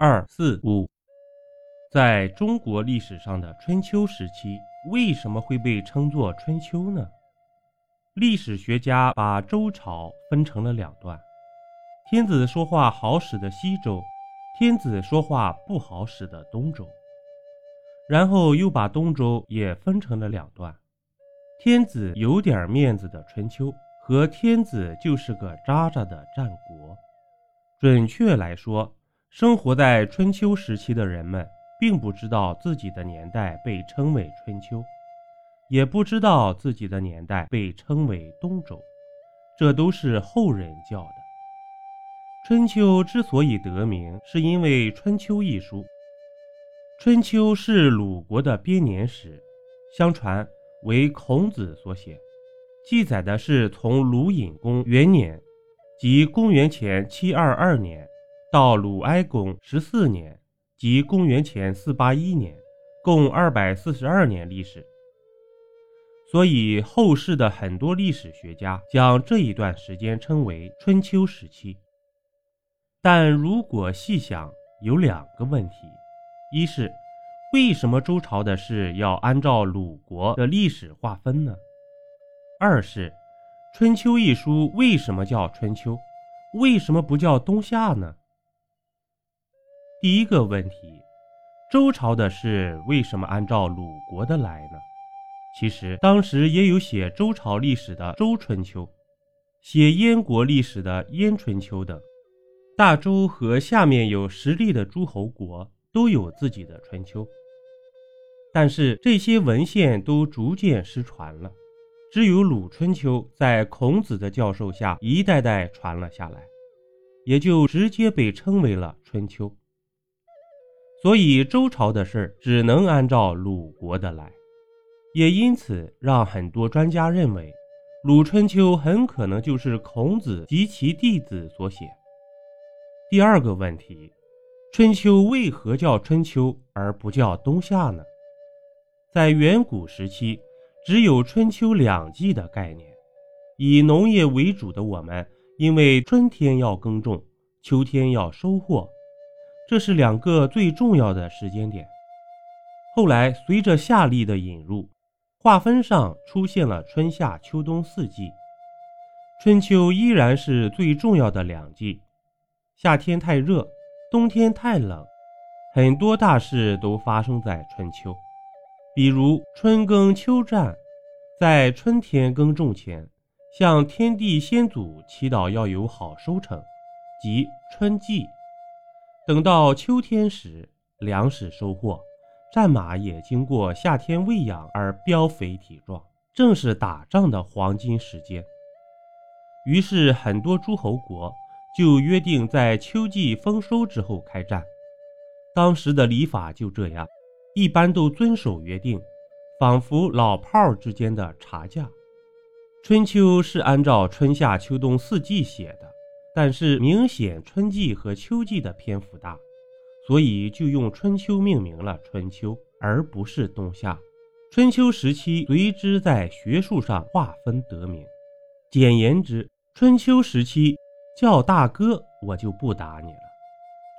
二四五，在中国历史上的春秋时期，为什么会被称作春秋呢？历史学家把周朝分成了两段：天子说话好使的西周，天子说话不好使的东周。然后又把东周也分成了两段：天子有点面子的春秋和天子就是个渣渣的战国。准确来说。生活在春秋时期的人们，并不知道自己的年代被称为春秋，也不知道自己的年代被称为东周，这都是后人叫的。春秋之所以得名，是因为《春秋》一书。《春秋》是鲁国的编年史，相传为孔子所写，记载的是从鲁隐公元年，即公元前七二二年。到鲁哀公十四年，即公元前四八一年，共二百四十二年历史。所以后世的很多历史学家将这一段时间称为春秋时期。但如果细想，有两个问题：一是为什么周朝的事要按照鲁国的历史划分呢？二是《春秋》一书为什么叫春秋？为什么不叫冬夏呢？第一个问题，周朝的事为什么按照鲁国的来呢？其实当时也有写周朝历史的《周春秋》，写燕国历史的《燕春秋》等。大周和下面有实力的诸侯国都有自己的春秋，但是这些文献都逐渐失传了，只有鲁春秋在孔子的教授下一代代传了下来，也就直接被称为了春秋。所以周朝的事只能按照鲁国的来，也因此让很多专家认为，《鲁春秋》很可能就是孔子及其弟子所写。第二个问题，春秋为何叫春秋而不叫冬夏呢？在远古时期，只有春秋两季的概念。以农业为主的我们，因为春天要耕种，秋天要收获。这是两个最重要的时间点。后来随着夏历的引入，划分上出现了春夏秋冬四季。春秋依然是最重要的两季。夏天太热，冬天太冷，很多大事都发生在春秋。比如春耕秋战，在春天耕种前，向天地先祖祈祷要有好收成，即春季。等到秋天时，粮食收获，战马也经过夏天喂养而膘肥体壮，正是打仗的黄金时间。于是，很多诸侯国就约定在秋季丰收之后开战。当时的礼法就这样，一般都遵守约定，仿佛老炮儿之间的茶架。春秋是按照春夏秋冬四季写的。但是明显春季和秋季的篇幅大，所以就用春秋命名了春秋，而不是冬夏。春秋时期随之在学术上划分得名。简言之，春秋时期叫大哥我就不打你了；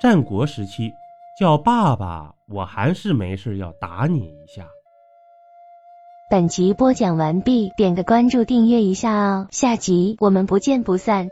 战国时期叫爸爸，我还是没事要打你一下。本集播讲完毕，点个关注，订阅一下哦，下集我们不见不散。